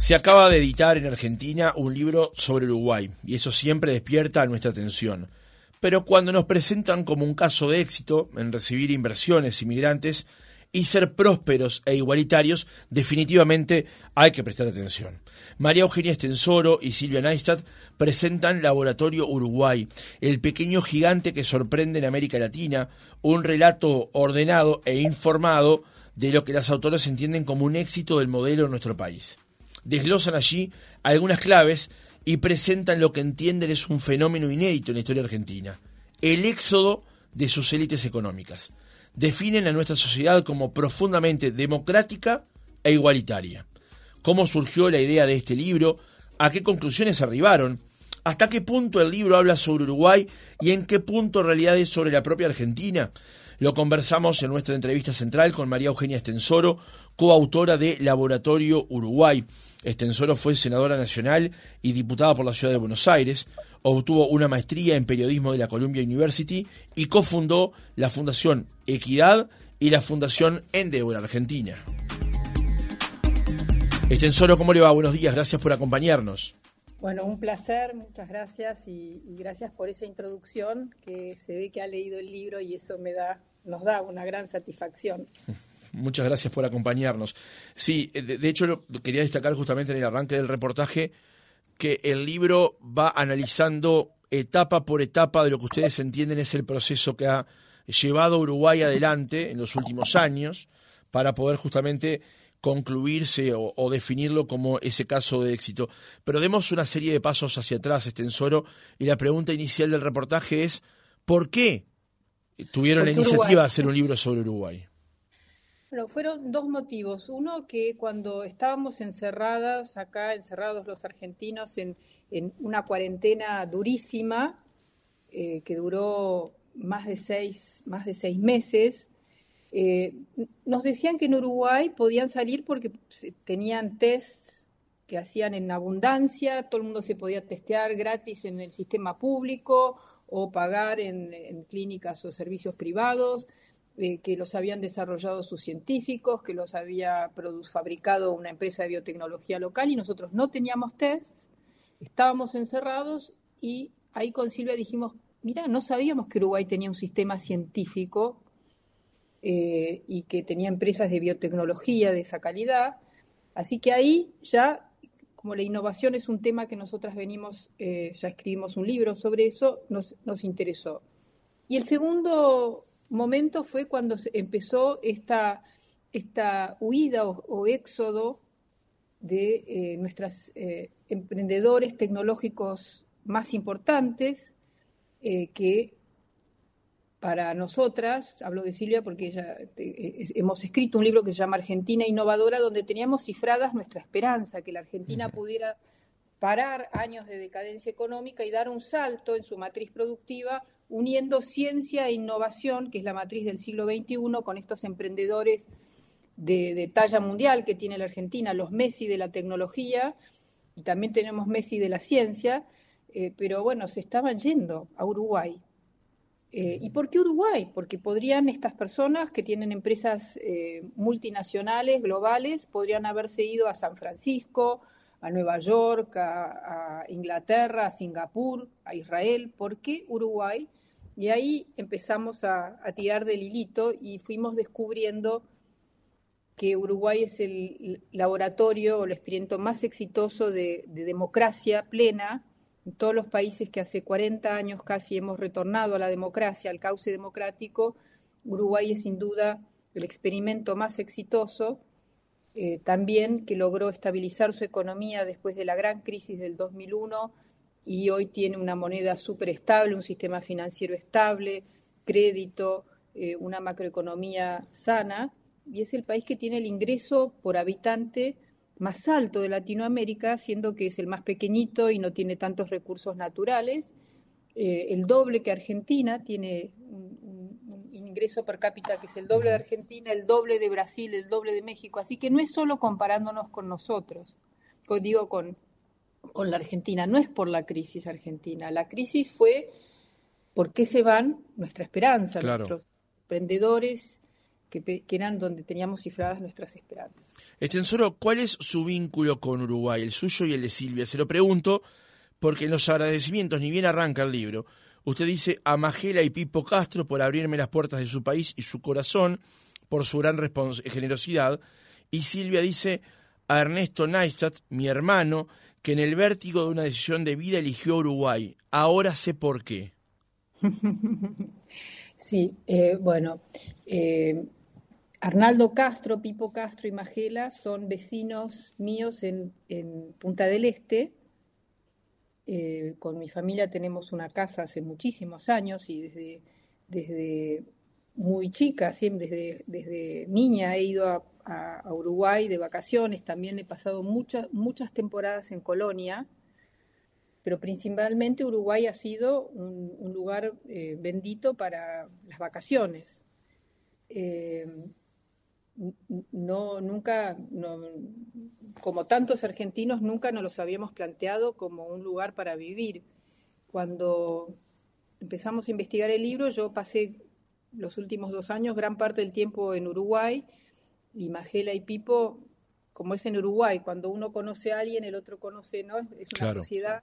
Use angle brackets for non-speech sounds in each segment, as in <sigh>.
Se acaba de editar en Argentina un libro sobre Uruguay y eso siempre despierta nuestra atención. Pero cuando nos presentan como un caso de éxito en recibir inversiones inmigrantes y ser prósperos e igualitarios, definitivamente hay que prestar atención. María Eugenia Estensoro y Silvia Neistat presentan Laboratorio Uruguay, el pequeño gigante que sorprende en América Latina, un relato ordenado e informado de lo que las autoras entienden como un éxito del modelo en nuestro país desglosan allí algunas claves y presentan lo que entienden es un fenómeno inédito en la historia argentina, el éxodo de sus élites económicas. Definen a nuestra sociedad como profundamente democrática e igualitaria. ¿Cómo surgió la idea de este libro? ¿A qué conclusiones arribaron? ¿Hasta qué punto el libro habla sobre Uruguay y en qué punto en realidad es sobre la propia Argentina? Lo conversamos en nuestra entrevista central con María Eugenia Estensoro, coautora de Laboratorio Uruguay. Estensoro fue senadora nacional y diputada por la ciudad de Buenos Aires. Obtuvo una maestría en periodismo de la Columbia University y cofundó la Fundación Equidad y la Fundación Endeavor Argentina. Estensoro, ¿cómo le va? Buenos días, gracias por acompañarnos. Bueno, un placer, muchas gracias y, y, gracias por esa introducción que se ve que ha leído el libro y eso me da nos da una gran satisfacción. Muchas gracias por acompañarnos. Sí, de, de hecho quería destacar justamente en el arranque del reportaje que el libro va analizando etapa por etapa de lo que ustedes entienden es el proceso que ha llevado Uruguay adelante en los últimos años para poder justamente concluirse o, o, definirlo como ese caso de éxito. Pero demos una serie de pasos hacia atrás, Estensoro, y la pregunta inicial del reportaje es ¿por qué tuvieron la iniciativa Uruguay. de hacer un libro sobre Uruguay? Bueno, fueron dos motivos. Uno, que cuando estábamos encerradas, acá encerrados los argentinos en, en una cuarentena durísima, eh, que duró más de seis, más de seis meses, eh, nos decían que en Uruguay podían salir porque tenían tests que hacían en abundancia, todo el mundo se podía testear gratis en el sistema público o pagar en, clínicas o servicios privados, eh, que los habían desarrollado sus científicos, que los había fabricado una empresa de biotecnología local y nosotros no teníamos tests, estábamos encerrados y ahí con Silvia dijimos, mira, no sabíamos que Uruguay tenía un sistema científico eh, y que tenía empresas de biotecnología de esa calidad, así que ahí ya como la innovación es un tema que nosotras venimos, eh, ya escribimos un libro sobre eso, nos, nos, interesó. Y el segundo momento fue cuando empezó esta, esta huida o, éxodo de eh, nuestros eh, emprendedores tecnológicos más importantes que para nosotras, hablo de Silvia porque ella, eh, hemos escrito un libro que se llama Argentina Innovadora, donde teníamos cifradas nuestra esperanza, que la Argentina pudiera parar años de decadencia económica y dar un salto en su matriz productiva, uniendo ciencia e innovación, que es la matriz del siglo XXI, con estos emprendedores de, de talla mundial que tiene la Argentina, los Messi de la tecnología, y también tenemos Messi de la ciencia, eh, pero bueno, se estaban yendo a Uruguay eh, ¿Y por qué Uruguay? Porque podrían estas personas que tienen empresas eh, multinacionales, globales, podrían haberse ido a San Francisco, a Nueva York, a, Inglaterra, a Singapur, a Israel. ¿Por qué Uruguay? Y ahí empezamos a, tirar del hilito y fuimos descubriendo que Uruguay es el laboratorio o el experimento más exitoso de democracia plena todos los países que hace 40 años casi hemos retornado a la democracia, al cauce democrático, Uruguay es sin duda el experimento más exitoso, eh, también que logró estabilizar su economía después de la gran crisis del 2001 y hoy tiene una moneda súper estable, un sistema financiero estable, crédito, eh, una macroeconomía sana, y es el país que tiene el ingreso por habitante más alto de Latinoamérica, siendo que es el más pequeñito y no tiene tantos recursos naturales, eh, el doble que Argentina, tiene un, un, ingreso per cápita que es el doble de Argentina, el doble de Brasil, el doble de México, así que no es solo comparándonos con nosotros, con, digo con, con la Argentina, no es por la crisis argentina, la crisis fue por qué se van nuestra esperanza, claro. nuestros emprendedores que, eran donde teníamos cifradas nuestras esperanzas. Extensoro, ¿cuál es su vínculo con Uruguay, el suyo y el de Silvia? Se lo pregunto porque en los agradecimientos, ni bien arranca el libro, usted dice a Magela y Pipo Castro por abrirme las puertas de su país y su corazón, por su gran generosidad, y Silvia dice a Ernesto Neistat, mi hermano, que en el vértigo de una decisión de vida eligió Uruguay. Ahora sé por qué. <laughs> sí, eh, bueno, eh, Arnaldo Castro, Pipo Castro y Magela son vecinos míos en, Punta del Este. Eh, con mi familia tenemos una casa hace muchísimos años y desde, desde muy chica, siempre desde, niña he ido a, Uruguay de vacaciones, también he pasado muchas, muchas temporadas en Colonia, pero principalmente Uruguay ha sido un, lugar eh, bendito para las vacaciones. Eh, no, nunca, como tantos argentinos, nunca nos los habíamos planteado como un lugar para vivir. Cuando empezamos a investigar el libro, yo pasé los últimos dos años gran parte del tiempo en Uruguay y Magela y Pipo, como es en Uruguay, cuando uno conoce a alguien, el otro conoce, ¿no? Es una sociedad.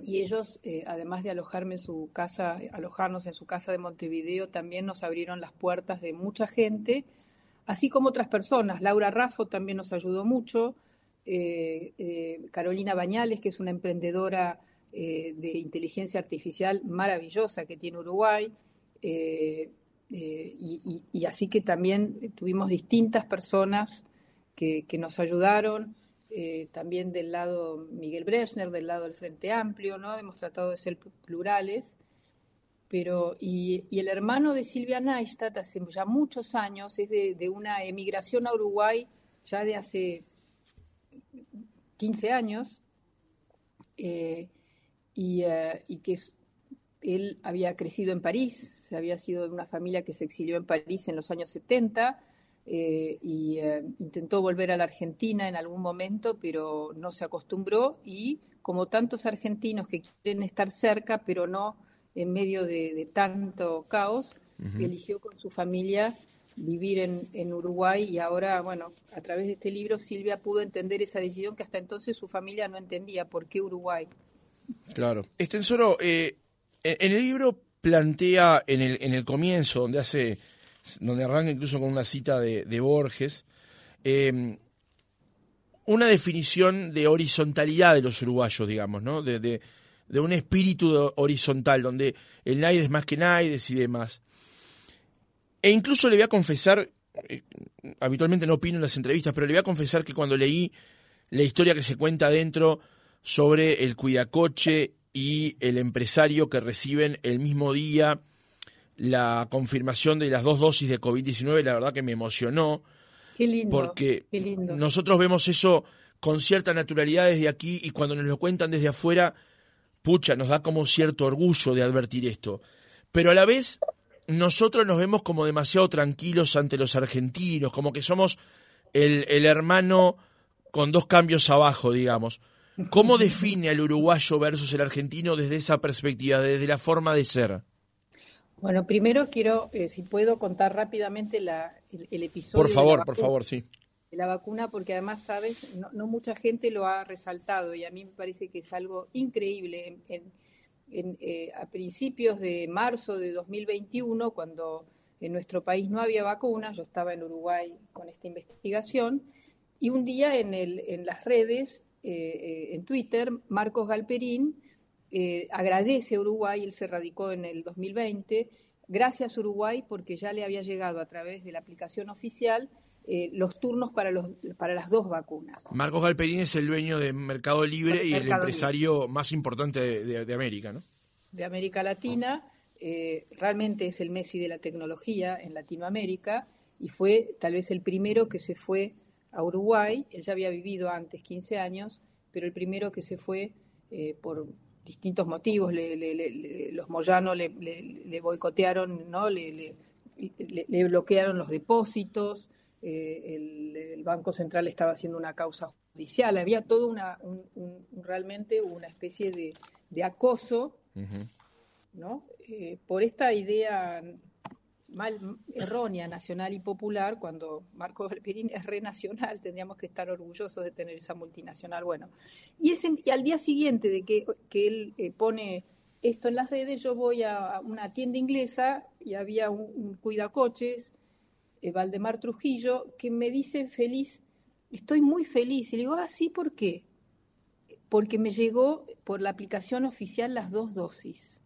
Y ellos, eh, además de alojarme en su casa, alojarnos en su casa de Montevideo, también nos abrieron las puertas de mucha gente así como otras personas. Laura Raffo también nos ayudó mucho, eh, eh, Carolina Bañales, que es una emprendedora eh, de inteligencia artificial maravillosa que tiene Uruguay, y, así que también tuvimos distintas personas que, nos ayudaron. también del lado Miguel Brechner, del lado del Frente Amplio, ¿no? Hemos tratado de ser plurales pero y, el hermano de Silvia Neistat hace ya muchos años es de, una emigración a Uruguay ya de hace 15 años eh, eh, y, que él había crecido en París, se había sido de una familia que se exilió en París en los años 70 eh, y intentó volver a la Argentina en algún momento, pero no se acostumbró y como tantos argentinos que quieren estar cerca, pero no en medio de, tanto caos, eligió con su familia vivir en, Uruguay y ahora, bueno, a través de este libro Silvia pudo entender esa decisión que hasta entonces su familia no entendía, ¿por qué Uruguay? Claro. Extensoro, eh, en el libro plantea en el, en el comienzo, donde hace, donde arranca incluso con una cita de, Borges, em, una definición de horizontalidad de los uruguayos, digamos, ¿no? de, de un espíritu horizontal, donde el Naides es más que Naides y demás. E incluso le voy a confesar, eh, habitualmente no opino en las entrevistas, pero le voy a confesar que cuando leí la historia que se cuenta adentro sobre el cuidacoche y el empresario que reciben el mismo día la confirmación de las dos dosis de COVID-19, la verdad que me emocionó. Qué lindo. Porque nosotros vemos eso con cierta naturalidad desde aquí y cuando nos lo cuentan desde afuera pucha, nos da como cierto orgullo de advertir esto. Pero a la vez, nosotros nos vemos como demasiado tranquilos ante los argentinos, como que somos el, hermano con dos cambios abajo, digamos. ¿Cómo <laughs> define al uruguayo versus el argentino desde esa perspectiva, desde la forma de ser? Bueno, primero quiero, eh, si puedo, contar rápidamente la, el, episodio. Por favor, por favor, sí la vacuna, porque además, sabes, no, mucha gente lo ha resaltado y a mí me parece que es algo increíble. Eh, a principios de marzo de 2021, cuando en nuestro país no había vacunas, yo estaba en Uruguay con esta investigación, y un día en, el, en las redes, eh, eh, en Twitter, Marcos Galperín agradece a Uruguay, él se radicó en el 2020, gracias Uruguay porque ya le había llegado a través de la aplicación oficial eh, los turnos para, los, para las dos vacunas. Marcos Galperín es el dueño de Mercado Libre y el empresario más importante de, América, ¿no? De América Latina. Eh, realmente es el Messi de la tecnología en Latinoamérica y fue tal vez el primero que se fue a Uruguay. Él ya había vivido antes 15 años, pero el primero que se fue eh, por distintos motivos. los Moyanos le, boicotearon, ¿no? le bloquearon los depósitos. Eh, el, Banco Central estaba haciendo una causa judicial, había todo una, realmente una especie de, acoso, ¿no? Eh, por esta idea mal, errónea, nacional y popular, cuando Marco Galperín es renacional, tendríamos que estar orgullosos de tener esa multinacional. Bueno, y, y al día siguiente de que, que él eh, pone esto en las redes, yo voy a una tienda inglesa y había un, cuidacoches, eh, Valdemar Trujillo, que me dice feliz, estoy muy feliz. Y le digo, ah, sí, ¿por qué? Porque me llegó por la aplicación oficial las dos dosis.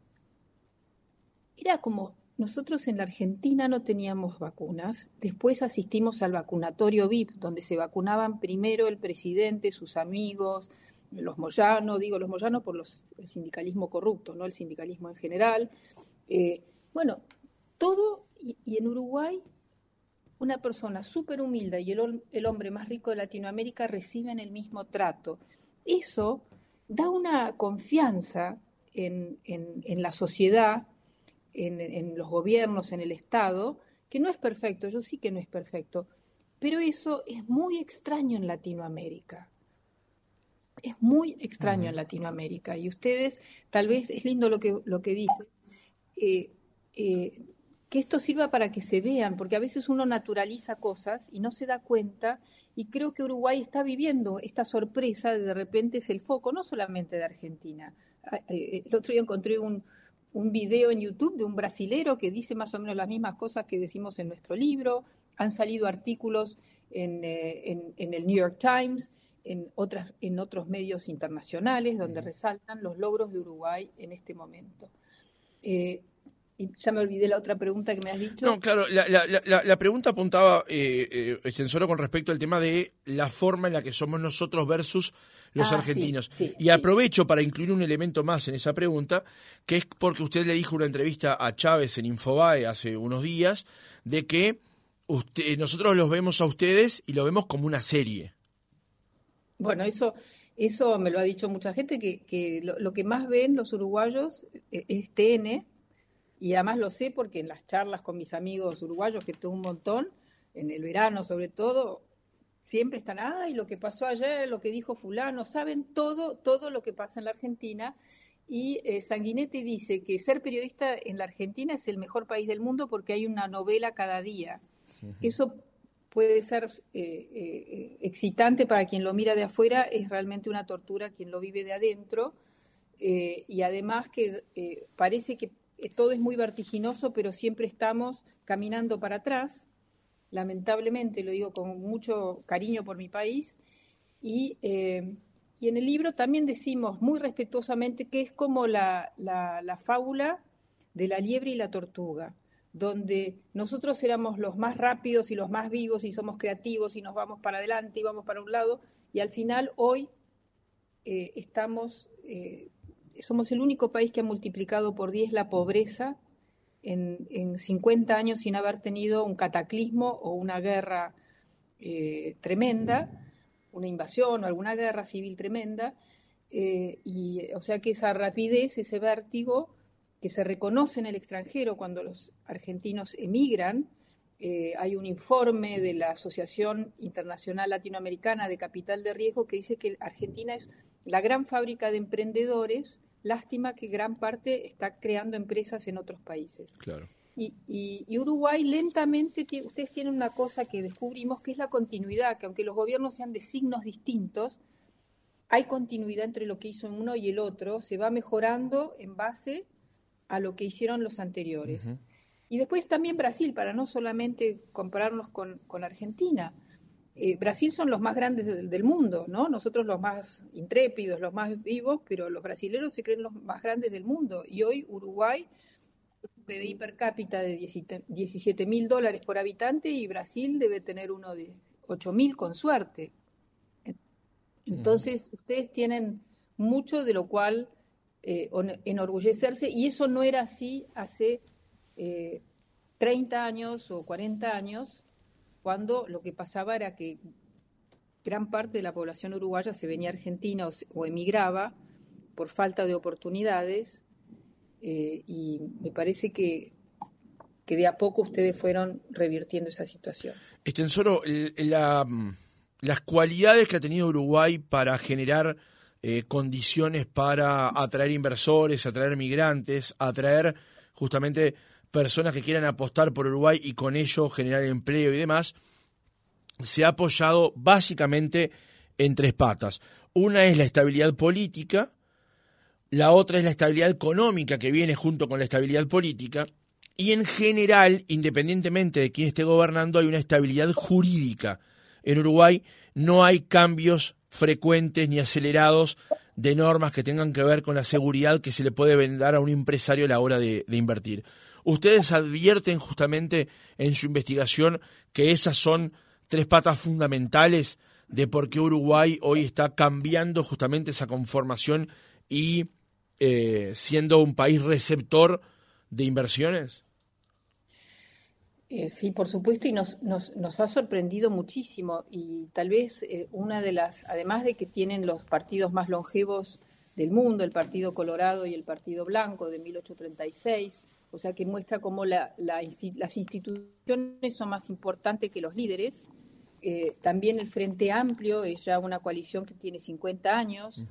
Era como nosotros en la Argentina no teníamos vacunas, después asistimos al vacunatorio VIP, donde se vacunaban primero el presidente, sus amigos, los Moyano, digo los Moyano por los, el sindicalismo corrupto, no el sindicalismo en general. Eh, bueno, todo, y, en Uruguay, una persona súper humilde y el, el hombre más rico de Latinoamérica reciben el mismo trato. Eso da una confianza en, en, en la sociedad en, los gobiernos, en el Estado, que no es perfecto, yo sí que no es perfecto, pero eso es muy extraño en Latinoamérica. Es muy extraño en Latinoamérica. Y ustedes, tal vez es lindo lo que, lo que dicen, eh, eh, que esto sirva para que se vean, porque a veces uno naturaliza cosas y no se da cuenta, y creo que Uruguay está viviendo esta sorpresa de de repente es el foco, no solamente de Argentina. Ah, eh, el otro día encontré un, un video en YouTube de un brasilero que dice más o menos las mismas cosas que decimos en nuestro libro. Han salido artículos en, eh, el New York Times, en, otras, en otros medios internacionales, donde resaltan los logros de Uruguay en este momento. Eh, y ya me olvidé la otra pregunta que me has dicho. No, claro, la, la, la, pregunta apuntaba, eh, eh con respecto al tema de la forma en la que somos nosotros versus los ah, argentinos. y aprovecho para incluir un elemento más en esa pregunta, que es porque usted le dijo una entrevista a Chávez en Infobae hace unos días, de que usted, nosotros los vemos a ustedes y lo vemos como una serie. Bueno, eso, eso me lo ha dicho mucha gente, que, que lo, lo que más ven los uruguayos eh, es TN y además lo sé porque en las charlas con mis amigos uruguayos, que tengo un montón, en el verano sobre todo, siempre están, ay, lo que pasó ayer, lo que dijo fulano, saben todo, todo lo que pasa en la Argentina. Y eh, Sanguinetti dice que ser periodista en la Argentina es el mejor país del mundo porque hay una novela cada día. Eso puede ser eh, eh, excitante para quien lo mira de afuera, es realmente una tortura quien lo vive de adentro. y además que parece que todo es muy vertiginoso, pero siempre estamos caminando para atrás, lamentablemente, lo digo con mucho cariño por mi país, y, eh, en el libro también decimos muy respetuosamente que es como la, la, fábula de la liebre y la tortuga, donde nosotros éramos los más rápidos y los más vivos y somos creativos y nos vamos para adelante y vamos para un lado, y al final hoy eh, estamos somos el único país que ha multiplicado por 10 la pobreza en, en 50 años sin haber tenido un cataclismo o una guerra eh, tremenda, una invasión o alguna guerra civil tremenda. Eh, y, o sea que esa rapidez, ese vértigo que se reconoce en el extranjero cuando los argentinos emigran, eh, hay un informe de la Asociación Internacional Latinoamericana de Capital de Riesgo que dice que Argentina es la gran fábrica de emprendedores Lástima que gran parte está creando empresas en otros países. Claro. Y, y, Uruguay lentamente, ustedes tienen una cosa que descubrimos que es la continuidad, que aunque los gobiernos sean de signos distintos, hay continuidad entre lo que hizo uno y el otro, se va mejorando en base a lo que hicieron los anteriores. Y después también Brasil, para no solamente compararnos con, con Argentina. Eh, Brasil son los más grandes del, mundo, ¿no? Nosotros los más intrépidos, los más vivos, pero los brasileños se creen los más grandes del mundo. Y hoy Uruguay, PBI per cápita de 17 mil dólares por habitante y Brasil debe tener uno de 8 mil con suerte. Entonces, ustedes tienen mucho de lo cual eh, enorgullecerse y eso no era así hace 30 eh, años o 40 años cuando lo que pasaba era que gran parte de la población uruguaya se venía a Argentina o, emigraba por falta de oportunidades eh, y me parece que, que de a poco ustedes fueron revirtiendo esa situación. Extensoro, la, las cualidades que ha tenido Uruguay para generar eh, condiciones para atraer inversores, atraer migrantes, atraer justamente personas que quieran apostar por Uruguay y con ello generar empleo y demás, se ha apoyado básicamente en tres patas. Una es la estabilidad política, la otra es la estabilidad económica que viene junto con la estabilidad política, y en general, independientemente de quién esté gobernando, hay una estabilidad jurídica. En Uruguay no hay cambios frecuentes ni acelerados de normas que tengan que ver con la seguridad que se le puede vender a un empresario a la hora de, de invertir. Ustedes advierten justamente en su investigación que esas son tres patas fundamentales de por qué Uruguay hoy está cambiando justamente esa conformación y eh, siendo un país receptor de inversiones? Eh, sí, por supuesto, y nos, nos, ha sorprendido muchísimo. Y tal vez eh, una de las, además de que tienen los partidos más longevos del mundo, el Partido Colorado y el Partido Blanco de 1836, o sea que muestra cómo la, la, las instituciones son más importantes que los líderes, eh, también el Frente Amplio es ya una coalición que tiene 50 años.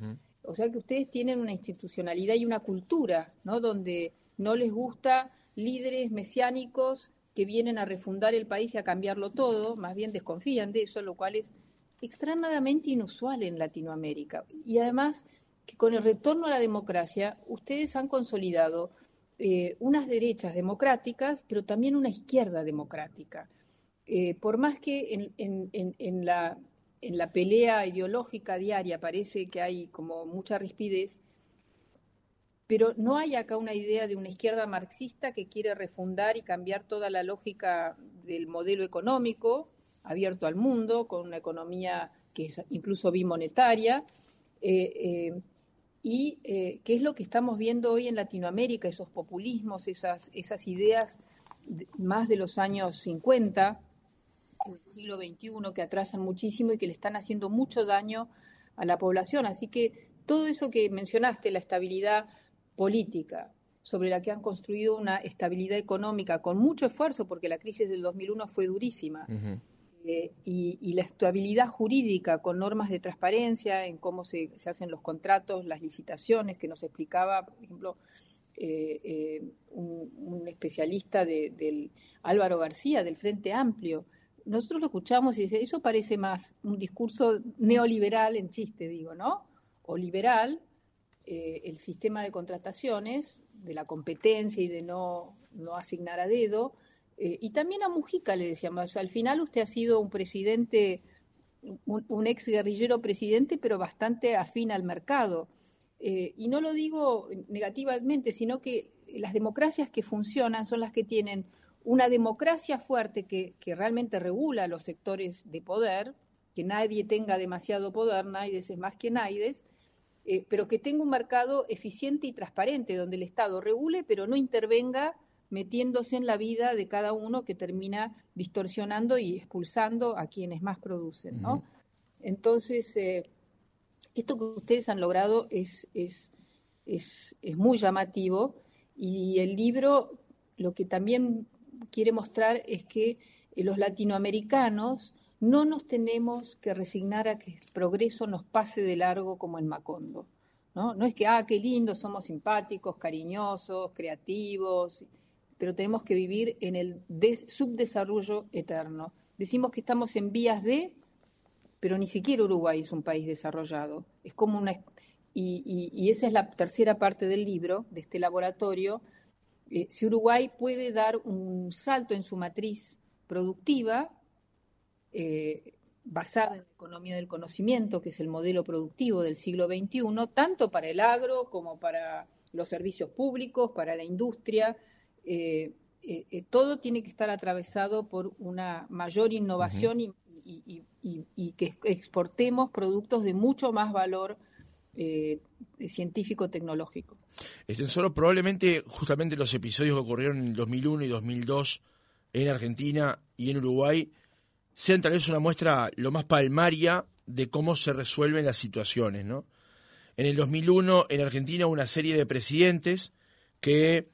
O sea que ustedes tienen una institucionalidad y una cultura, ¿no? Donde no les gusta líderes mesiánicos que vienen a refundar el país y a cambiarlo todo, más bien desconfían de eso, lo cual es extremadamente inusual en Latinoamérica. Y además que con el retorno a la democracia, ustedes han consolidado eh, unas derechas democráticas, pero también una izquierda democrática. Eh, por más que en, la, pelea ideológica diaria parece que hay como mucha rispidez, pero no hay acá una idea de una izquierda marxista que quiere refundar y cambiar toda la lógica del modelo económico abierto al mundo, con una economía que es incluso bimonetaria, eh, y qué es lo que estamos viendo hoy en Latinoamérica, esos populismos, esas, esas ideas más de los años 50, del siglo XXI que atrasan muchísimo y que le están haciendo mucho daño a la población. Así que todo eso que mencionaste, la estabilidad política, sobre la que han construido una estabilidad económica con mucho esfuerzo, porque la crisis del 2001 fue durísima, eh, y, la estabilidad jurídica con normas de transparencia en cómo se, hacen los contratos, las licitaciones, que nos explicaba, por ejemplo, eh, eh, un, especialista del Álvaro García, del Frente Amplio, nosotros lo escuchamos y dice, eso parece más un discurso neoliberal en chiste, digo, ¿no? O liberal, el sistema de contrataciones, de la competencia y de no, no asignar a dedo. Eh, y también a Mujica le decíamos, al final usted ha sido un presidente, un, ex guerrillero presidente, pero bastante afín al mercado. Eh, y no lo digo negativamente, sino que las democracias que funcionan son las que tienen una democracia fuerte que, realmente regula los sectores de poder, que nadie tenga demasiado poder, Naides es más que Naides, eh, pero que tenga un mercado eficiente y transparente, donde el Estado regule, pero no intervenga metiéndose en la vida de cada uno que termina distorsionando y expulsando a quienes más producen. ¿no? Entonces, eh, esto que ustedes han logrado es, es, es, es muy llamativo y el libro lo que también quiere mostrar es que eh, los latinoamericanos no nos tenemos que resignar a que el progreso nos pase de largo como en Macondo. ¿no? no es que, ah, qué lindo, somos simpáticos, cariñosos, creativos, pero tenemos que vivir en el subdesarrollo eterno. Decimos que estamos en vías de, pero ni siquiera Uruguay es un país desarrollado. Es como una. y esa es la tercera parte del libro, de este laboratorio, eh, si Uruguay puede dar un salto en su matriz productiva, eh, basada en la economía del conocimiento, que es el modelo productivo del siglo XXI, tanto para el agro como para los servicios públicos, para la industria. Eh, todo tiene que estar atravesado por una mayor innovación y, y, que exportemos productos de mucho más valor eh, científico-tecnológico. solo probablemente justamente los episodios que ocurrieron en 2001 y 2002 en Argentina y en Uruguay sean tal vez una muestra lo más palmaria de cómo se resuelven las situaciones, ¿no? En el 2001 en Argentina hubo una serie de presidentes que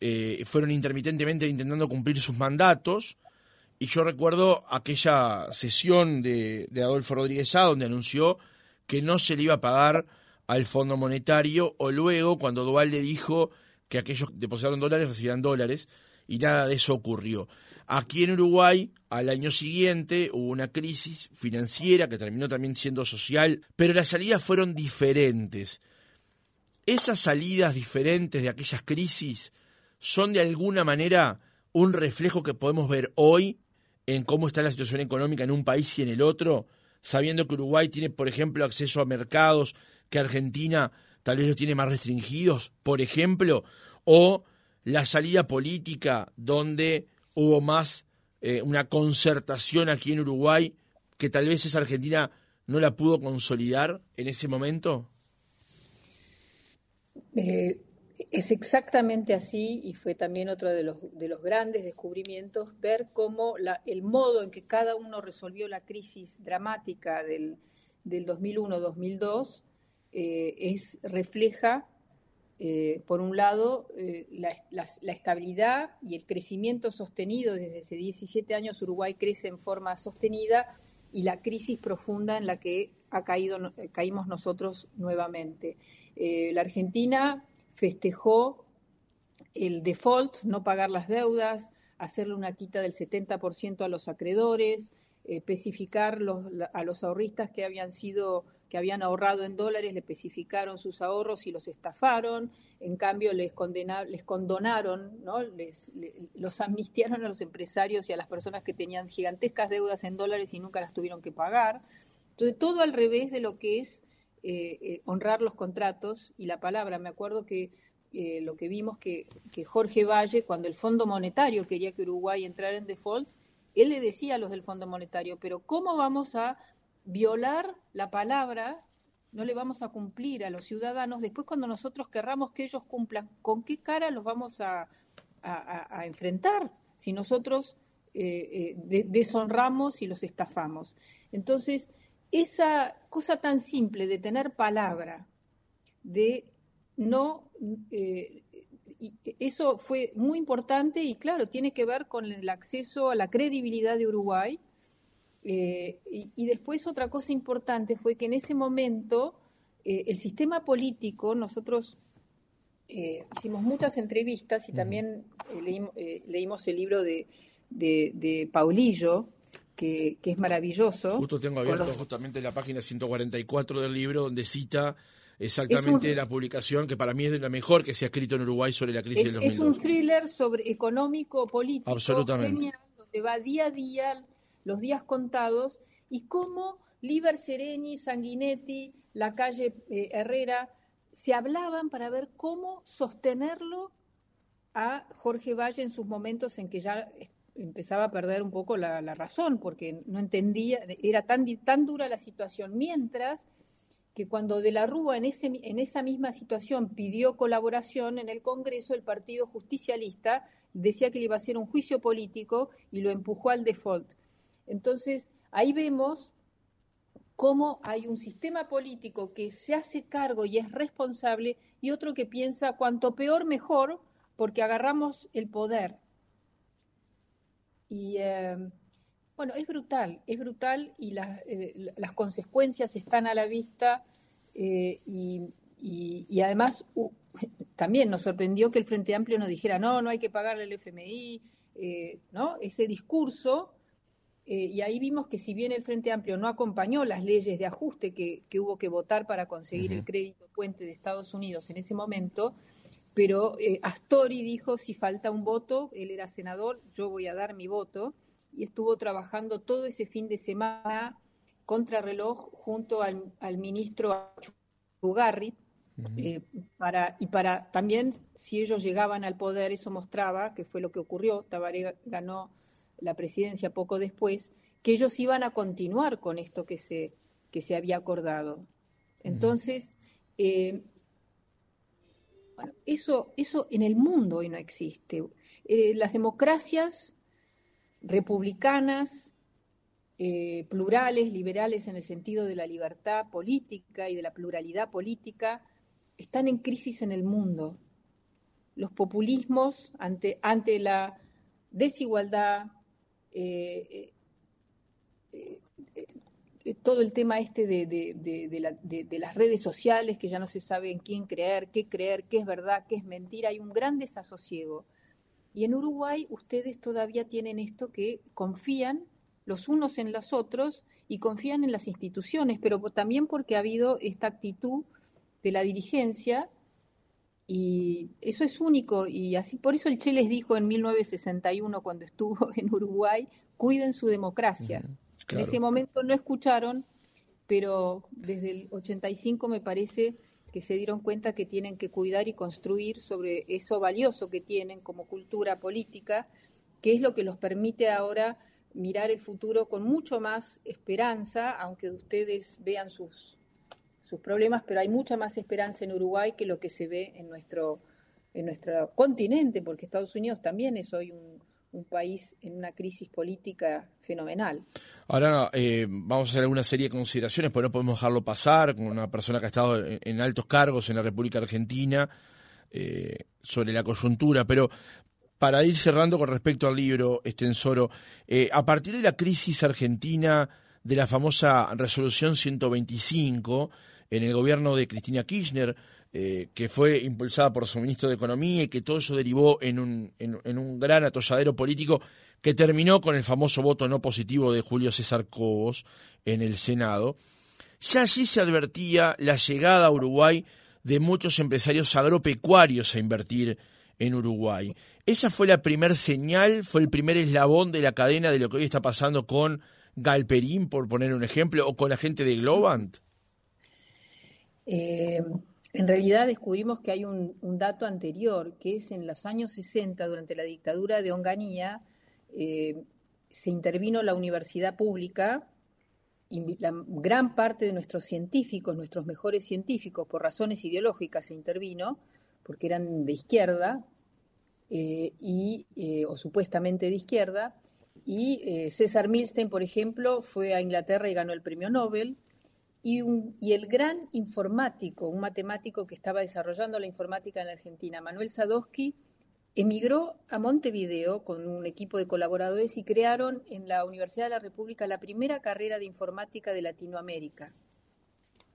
eh, fueron intermitentemente intentando cumplir sus mandatos y yo recuerdo aquella sesión de, Adolfo Rodríguez A donde anunció que no se le iba a pagar al Fondo Monetario o luego cuando Duval le dijo que aquellos que depositaron dólares recibían dólares y nada de eso ocurrió. Aquí en Uruguay, al año siguiente, hubo una crisis financiera que terminó también siendo social, pero las salidas fueron diferentes. Esas salidas diferentes de aquellas crisis son de alguna manera un reflejo que podemos ver hoy en cómo está la situación económica en un país y en el otro, sabiendo que Uruguay tiene, por ejemplo, acceso a mercados que Argentina tal vez los tiene más restringidos, por ejemplo, o la salida política donde hubo más eh, una concertación aquí en Uruguay que tal vez esa Argentina no la pudo consolidar en ese momento? Eh, es exactamente así y fue también otro de los, de los grandes descubrimientos ver cómo la, el modo en que cada uno resolvió la crisis dramática del, del 2001-2002 eh, es, refleja, eh, por un lado, eh, la, la, estabilidad y el crecimiento sostenido. Desde hace 17 años Uruguay crece en forma sostenida y la crisis profunda en la que ha caído, caímos nosotros nuevamente. la Argentina festejó el default, no pagar las deudas, hacerle una quita del 70% a los acreedores, especificar los, a los ahorristas que habían sido que habían ahorrado en dólares, le especificaron sus ahorros y los estafaron, en cambio les, les condonaron, ¿no? les, los amnistiaron a los empresarios y a las personas que tenían gigantescas deudas en dólares y nunca las tuvieron que pagar. Entonces, todo al revés de lo que es eh, eh, honrar los contratos y la palabra. Me acuerdo que eh, lo que vimos que, Jorge Valle, cuando el Fondo Monetario quería que Uruguay entrara en default, él le decía a los del Fondo Monetario, pero ¿cómo vamos a violar la palabra, no le vamos a cumplir a los ciudadanos, después cuando nosotros querramos que ellos cumplan, ¿con qué cara los vamos a, enfrentar si nosotros deshonramos y los estafamos? Entonces, esa cosa tan simple de tener palabra, de no... Eh, eso fue muy importante y claro, tiene que ver con el acceso a la credibilidad de Uruguay, eh, y, después otra cosa importante fue que en ese momento eh, el sistema político, nosotros eh, hicimos muchas entrevistas y también leímos, el libro de, de, Paulillo, que, es maravilloso. Justo tengo abierto justamente la página 144 del libro donde cita exactamente la publicación que para mí es de la mejor que se ha escrito en Uruguay sobre la crisis del 2002. Es un thriller sobre económico político Absolutamente. Genial, donde va día a día los días contados, y cómo Liber Sereni, Sanguinetti, la calle eh, Herrera, se hablaban para ver cómo sostenerlo a Jorge Valle en sus momentos en que ya empezaba a perder un poco la, razón, porque no entendía, era tan, tan dura la situación, mientras que cuando De la Rúa en, ese, en esa misma situación pidió colaboración en el Congreso, el Partido Justicialista decía que le iba a hacer un juicio político y lo empujó al default. Entonces, ahí vemos cómo hay un sistema político que se hace cargo y es responsable y otro que piensa cuanto peor mejor porque agarramos el poder. Y em, bueno, es brutal, es brutal y eh, las consecuencias están a la vista eh, y, además <laughs> también nos sorprendió que el Frente Amplio nos dijera, no, no hay que pagarle el FMI, eh, ¿no? Ese discurso eh, y ahí vimos que si bien el Frente Amplio no acompañó las leyes de ajuste que, hubo que votar para conseguir el crédito puente de Estados Unidos en ese momento, pero eh, Astori dijo, si falta un voto, él era senador, yo voy a dar mi voto, y estuvo trabajando todo ese fin de semana contrarreloj junto al, ministro Ugarri, eh, para, y para también, si ellos llegaban al poder, eso mostraba, que fue lo que ocurrió, Tabaré ganó la presidencia poco después, que ellos iban a continuar con esto que se, que se había acordado. Entonces, eh, bueno, eso, eso en el mundo hoy no existe. Eh, las democracias republicanas, eh, plurales, liberales en el sentido de la libertad política y de la pluralidad política, están en crisis en el mundo. Los populismos ante, ante la desigualdad, eh, todo el tema este de, las redes sociales, que ya no se sabe en quién creer, qué creer, qué es verdad, qué es mentira, hay un gran desasosiego. Y en Uruguay ustedes todavía tienen esto que confían los unos en los otros y confían en las instituciones, pero también porque ha habido esta actitud de la dirigencia y eso es único y así por eso el Che les dijo en 1961 cuando estuvo <laughs> en Uruguay, cuiden su democracia. En ese momento no escucharon, pero desde el 85 me parece que se dieron cuenta que tienen que cuidar y construir sobre eso valioso que tienen como cultura política, que es lo que los permite ahora mirar el futuro con mucho más esperanza, aunque ustedes vean sus, sus problemas, pero hay mucha más esperanza en Uruguay que lo que se ve en nuestro, en nuestro continente, porque Estados Unidos también es hoy un, un país en una crisis política fenomenal. Ahora eh, vamos a hacer alguna serie de consideraciones, porque no podemos dejarlo pasar con una persona que ha estado en, altos cargos en la República Argentina eh, sobre la coyuntura, pero para ir cerrando con respecto al libro, Estensoro, eh, a partir de la crisis argentina de la famosa resolución 125 en el gobierno de Cristina Kirchner, eh, que fue impulsada por su ministro de Economía y que todo eso derivó en un, en, un gran atolladero político que terminó con el famoso voto no positivo de Julio César Cobos en el Senado, ya allí se advertía la llegada a Uruguay de muchos empresarios agropecuarios a invertir en Uruguay. Esa fue la primer señal, fue el primer eslabón de la cadena de lo que hoy está pasando con Galperín, por poner un ejemplo, o con la gente de Globant. Eh, en realidad descubrimos que hay un, dato anterior, que es en los años 60, durante la dictadura de Onganía, eh, se intervino la universidad pública y la gran parte de nuestros científicos, nuestros mejores científicos, por razones ideológicas se intervino, porque eran de izquierda, eh, y, eh, o supuestamente de izquierda, y César Milstein, por ejemplo, fue a Inglaterra y ganó el premio Nobel, y, el gran informático, un matemático que estaba desarrollando la informática en la Argentina, Manuel Sadowski, emigró a Montevideo con un equipo de colaboradores y crearon en la Universidad de la República la primera carrera de informática de Latinoamérica.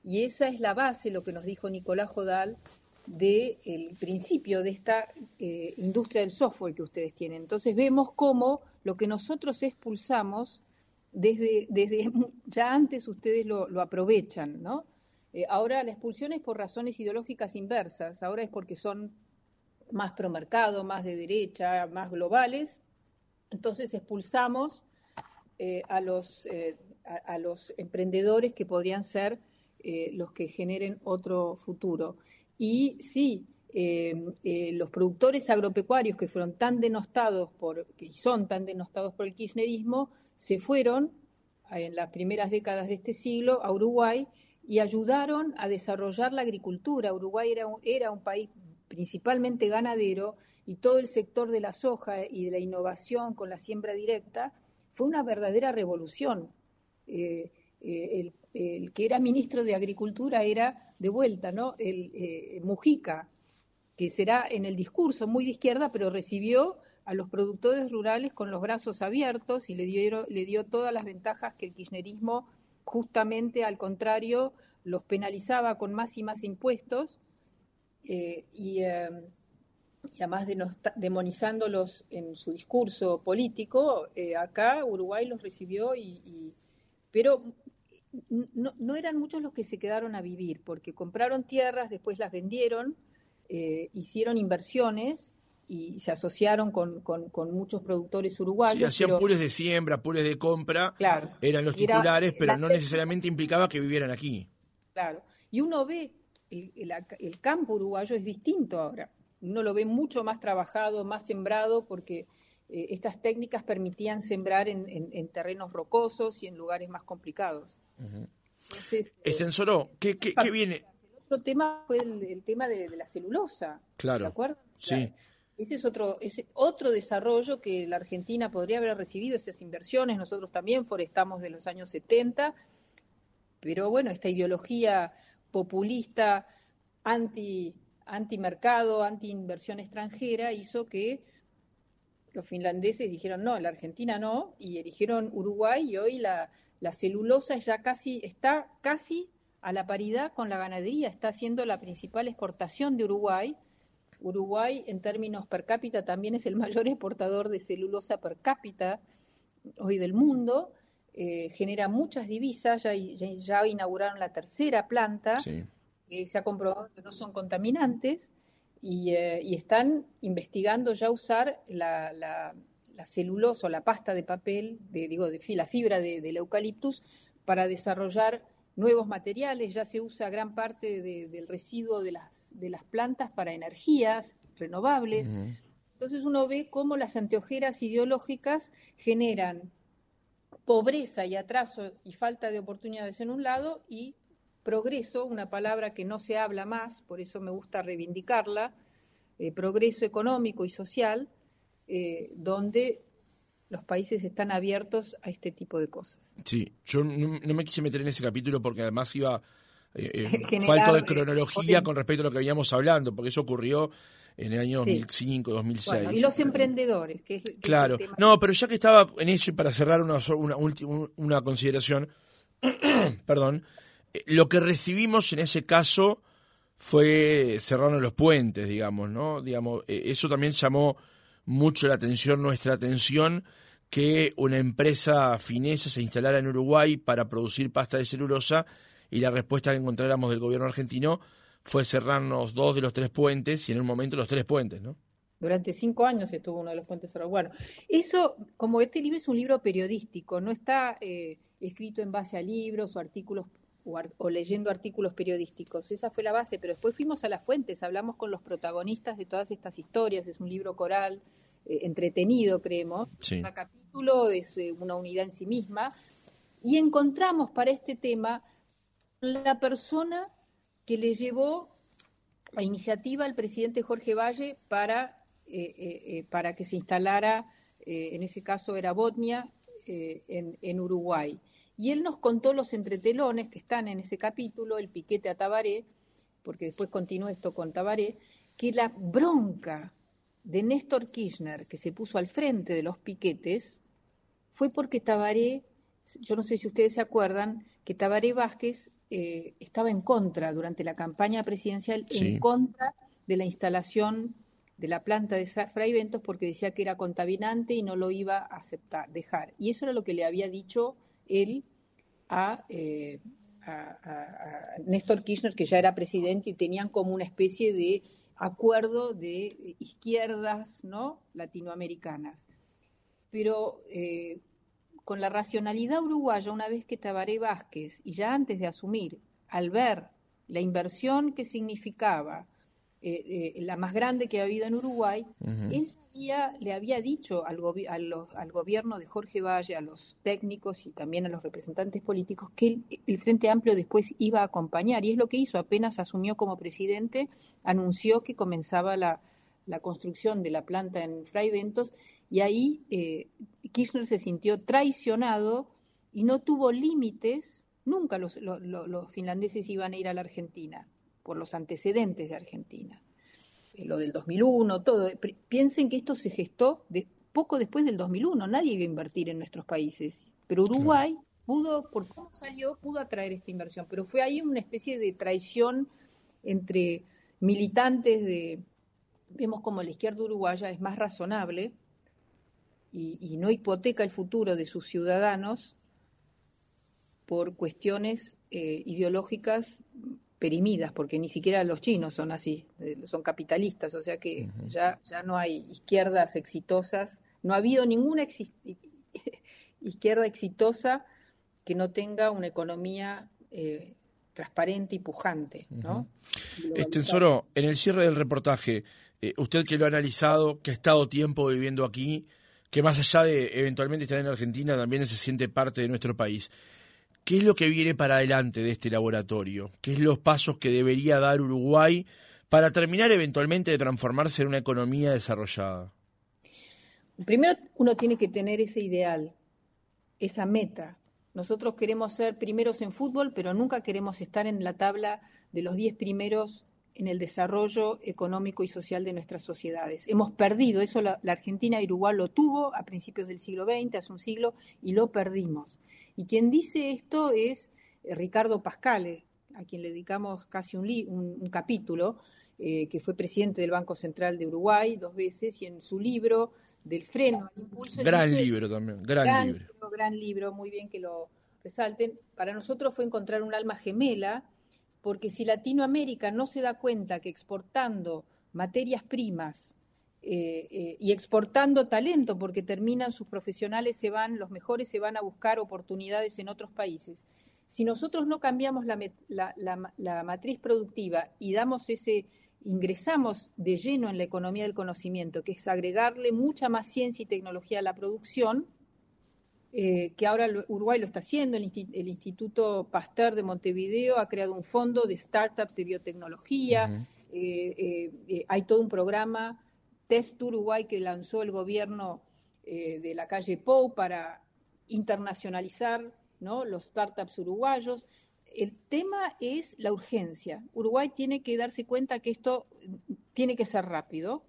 Y esa es la base, lo que nos dijo Nicolás Jodal, del principio de esta eh, industria del software que ustedes tienen. Entonces vemos cómo lo que nosotros expulsamos desde, desde <laughs> ya antes ustedes lo, aprovechan, ¿no? Eh, ahora la expulsión es por razones ideológicas inversas, ahora es porque son más pro mercado, más de derecha, más globales, entonces expulsamos eh, a, los, eh, a, los emprendedores que podrían ser los que generen otro futuro. Y sí, los productores agropecuarios que fueron tan denostados por, que son tan denostados por el kirchnerismo, se fueron en las primeras décadas de este siglo a Uruguay y ayudaron a desarrollar la agricultura. Uruguay era un, era un país principalmente ganadero y todo el sector de la soja y de la innovación con la siembra directa fue una verdadera revolución. Eh, eh, el, que era ministro de Agricultura era de vuelta, ¿no? El eh, Mujica, que será en el discurso muy de izquierda, pero recibió a los productores rurales con los brazos abiertos y le, dio le dio todas las ventajas que el kirchnerismo justamente al contrario los penalizaba con más y más impuestos eh, y, eh, y, además demonizándolos en su discurso político, eh, acá Uruguay los recibió y, pero no, eran muchos los que se quedaron a vivir porque compraron tierras, después las vendieron, hicieron inversiones y se asociaron con, con, muchos productores uruguayos. Sí, hacían pures de siembra, pures de compra, claro, eran los titulares, pero no necesariamente implicaba que vivieran aquí. Claro, y uno ve, el, el, campo uruguayo es distinto ahora, uno lo ve mucho más trabajado, más sembrado, porque eh, estas técnicas permitían sembrar en, en, terrenos rocosos y en lugares más complicados. Uh ¿qué, qué, viene? Otro tema fue el, tema de, la celulosa. Claro. ¿De acuerdo? Sí. Ese es otro, ese otro desarrollo que la Argentina podría haber recibido, esas inversiones. Nosotros también forestamos de los años 70, pero bueno, esta ideología populista, anti, anti mercado, anti inversión extranjera, hizo que los finlandeses dijeron no, la Argentina no, y eligieron Uruguay, y hoy la, la celulosa ya casi, está casi a la paridad con la ganadería, está siendo la principal exportación de Uruguay. Uruguay, en términos per cápita, también es el <laughs> mayor exportador de celulosa per cápita hoy del mundo. Eh, genera muchas divisas, ya, ya, inauguraron la tercera planta, que se ha comprobado que no son contaminantes, y, eh, están investigando ya usar la, la, celulosa o la pasta de papel, de, digo, de la fibra del eucaliptus, para desarrollar nuevos materiales, ya se usa gran parte del residuo de las, de las plantas para energías renovables. Entonces uno ve cómo las anteojeras ideológicas generan pobreza y atraso y falta de oportunidades en un lado y progreso, una palabra que no se habla más, por eso me gusta reivindicarla, eh, progreso económico y social, eh, donde los países están abiertos a este tipo de cosas. Sí, yo no, me quise meter en ese capítulo porque además iba eh, eh <laughs> falta de cronología con respecto a lo que veníamos hablando, porque eso ocurrió en el año 2005, 2006. y los emprendedores, que es, Claro, no, pero ya que estaba en eso y para cerrar una, una, una consideración, <clears throat> perdón, eh, lo que recibimos en ese caso fue cerrarnos los puentes, digamos, ¿no? Digamos, eh, eso también llamó mucho la atención, nuestra atención, que una empresa finesa se instalara en Uruguay para producir pasta de celulosa y la respuesta que encontráramos del gobierno argentino fue cerrarnos dos de los tres puentes y en un momento los tres puentes, ¿no? Durante cinco años estuvo uno de los puentes cerrados. Bueno, eso, como este libro es un libro periodístico, no está eh, escrito en base a libros o artículos o, leyendo artículos periodísticos. Esa fue la base, pero después fuimos a las fuentes, hablamos con los protagonistas de todas estas historias, es un libro coral, eh, entretenido, creemos. Cada capítulo es eh, una unidad en sí misma. Y encontramos para este tema la persona que le llevó la iniciativa al presidente Jorge Valle para, eh, para que se instalara, en ese caso era Botnia, en, en Uruguay. Y él nos contó los entretelones que están en ese capítulo, el piquete a Tabaré, porque después continúa esto con Tabaré, que la bronca de Néstor Kirchner, que se puso al frente de los piquetes, fue porque Tabaré, yo no sé si ustedes se acuerdan, que Tabaré Vázquez eh, estaba en contra durante la campaña presidencial, en contra de la instalación de la planta de Fray Ventos porque decía que era contaminante y no lo iba a aceptar, dejar. Y eso era lo que le había dicho él eh, a, Néstor Kirchner, que ya era presidente, y tenían como una especie de acuerdo de izquierdas ¿no? latinoamericanas. Pero eh, con la racionalidad uruguaya, una vez que Tabaré Vázquez, y ya antes de asumir, al ver la inversión que significaba eh, eh, la más grande que ha habido en Uruguay, él le había dicho al, al, gobierno de Jorge Valle, a los técnicos y también a los representantes políticos que el, Frente Amplio después iba a acompañar. Y es lo que hizo, apenas asumió como presidente, anunció que comenzaba la, construcción de la planta en Fray Ventos y ahí eh, Kirchner se sintió traicionado y no tuvo límites, nunca los finlandeses iban a ir a la Argentina por los antecedentes de Argentina. Eh, lo del 2001, todo. Piensen que esto se gestó de, poco después del 2001. Nadie iba a invertir en nuestros países. Pero Uruguay pudo, por cómo salió, pudo atraer esta inversión. Pero fue ahí una especie de traición entre militantes de. Vemos como la izquierda uruguaya es más razonable y, no hipoteca el futuro de sus ciudadanos por cuestiones eh, ideológicas perimidas, porque ni siquiera los chinos son así, eh, son capitalistas, o sea que ya, ya no hay izquierdas exitosas, no ha habido ninguna <laughs> izquierda exitosa que no tenga una economía eh, transparente y pujante. ¿no? Extensoro, en el cierre del reportaje, eh, usted que lo ha analizado, que ha estado tiempo viviendo aquí, que más allá de eventualmente estar en Argentina, también se siente parte de nuestro país. ¿Qué es lo que viene para adelante de este laboratorio? ¿Qué es los pasos que debería dar Uruguay para terminar eventualmente de transformarse en una economía desarrollada? Primero uno tiene que tener ese ideal, esa meta. Nosotros queremos ser primeros en fútbol, pero nunca queremos estar en la tabla de los diez primeros en el desarrollo económico y social de nuestras sociedades. Hemos perdido, eso la, Argentina y Uruguay lo tuvo a principios del siglo XX, hace un siglo, y lo perdimos. Y quien dice esto es eh, Ricardo Pascale, a quien le dedicamos casi un, un, capítulo, eh, que fue presidente del Banco Central de Uruguay dos veces, y en su libro del freno al impulso. Gran libro también, gran, libro. Gran libro, muy bien que lo resalten. Para nosotros fue encontrar un alma gemela, porque si Latinoamérica no se da cuenta que exportando materias primas eh, eh, y exportando talento, porque terminan sus profesionales, se van, los mejores se van a buscar oportunidades en otros países. Si nosotros no cambiamos la, la matriz productiva y damos ese, ingresamos de lleno en la economía del conocimiento, que es agregarle mucha más ciencia y tecnología a la producción, eh, que ahora Uruguay lo está haciendo, el, Instituto Pasteur de Montevideo ha creado un fondo de startups de biotecnología, eh, eh, hay todo un programa, Test Uruguay, que lanzó el gobierno de la calle Pou para internacionalizar ¿no? los startups uruguayos. El tema es la urgencia. Uruguay tiene que darse cuenta que esto tiene que ser rápido,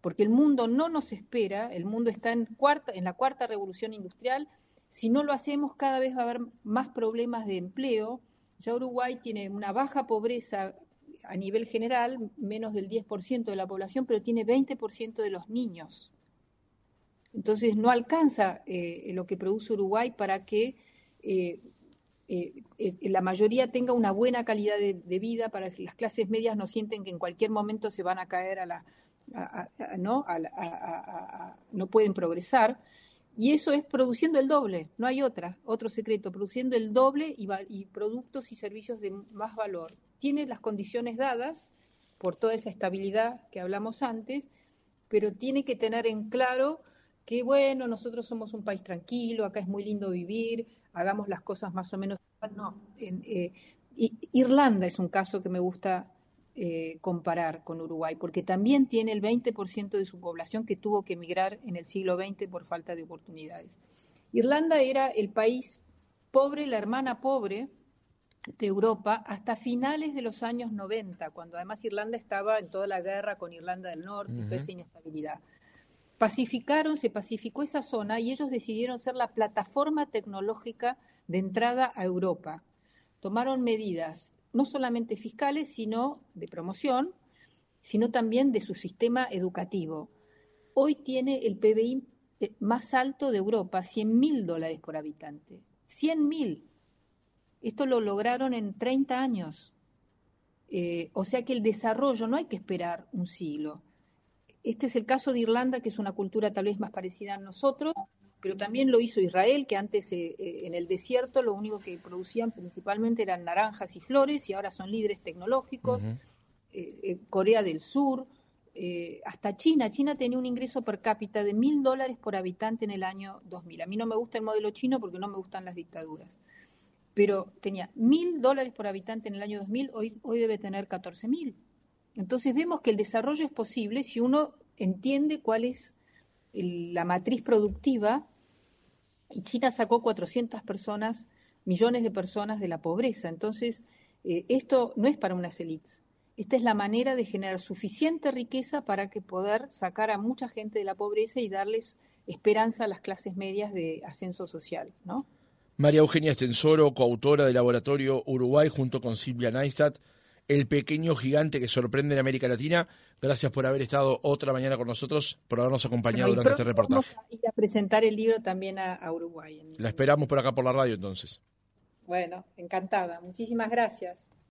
porque el mundo no nos espera, el mundo está en, cuarta, en la cuarta revolución industrial. Si no lo hacemos, cada vez va a haber más problemas de empleo. Ya Uruguay tiene una baja pobreza a nivel general, menos del 10% de la población, pero tiene 20% de los niños. Entonces no alcanza eh, lo que produce Uruguay para que eh, eh, la mayoría tenga una buena calidad de, vida, para que las clases medias no sienten que en cualquier momento se van a caer a la, ¿no? no pueden progresar. Y eso es produciendo el doble, no hay otra, otro secreto, produciendo el doble y, productos y servicios de más valor. Tiene las condiciones dadas por toda esa estabilidad que hablamos antes, pero tiene que tener en claro que, bueno, nosotros somos un país tranquilo, acá es muy lindo vivir, hagamos las cosas más o menos. No, eh, Irlanda es un caso que me gusta eh, comparar con Uruguay, porque también tiene el 20% de su población que tuvo que emigrar en el siglo XX por falta de oportunidades. Irlanda era el país pobre, la hermana pobre de Europa hasta finales de los años 90, cuando además Irlanda estaba en toda la guerra con Irlanda del Norte y toda esa inestabilidad pacificaron, se pacificó esa zona y ellos decidieron ser la plataforma tecnológica de entrada a Europa. Tomaron medidas no solamente fiscales, sino de promoción, sino también de su sistema educativo. Hoy tiene el PBI más alto de Europa, 100 mil dólares por habitante. 100 mil. Esto lo lograron en 30 años. Eh, o sea que el desarrollo no hay que esperar un siglo. Este es el caso de Irlanda, que es una cultura tal vez más parecida a nosotros, pero también lo hizo Israel, que antes eh, eh, en el desierto lo único que producían principalmente eran naranjas y flores y ahora son líderes tecnológicos. Eh, Corea del Sur, hasta China. China tenía un ingreso per cápita de mil dólares por habitante en el año 2000. A mí no me gusta el modelo chino porque no me gustan las dictaduras. Pero tenía mil dólares por habitante en el año 2000, hoy, hoy debe tener 14 mil. Entonces vemos que el desarrollo es posible si uno entiende cuál es la matriz productiva y China sacó 400 personas, millones de personas de la pobreza. Entonces, eh, esto no es para unas élites. Esta es la manera de generar suficiente riqueza para que poder sacar a mucha gente de la pobreza y darles esperanza a las clases medias de ascenso social, ¿no? María Eugenia Estensoro, coautora del Laboratorio Uruguay junto con Silvia Neistat, el pequeño gigante que sorprende en América Latina. Gracias por haber estado otra mañana con nosotros, por habernos acompañado durante este reportaje. Vamos a ir a presentar el libro también a, Uruguay. La esperamos por acá por la radio entonces. Bueno, encantada. Muchísimas gracias.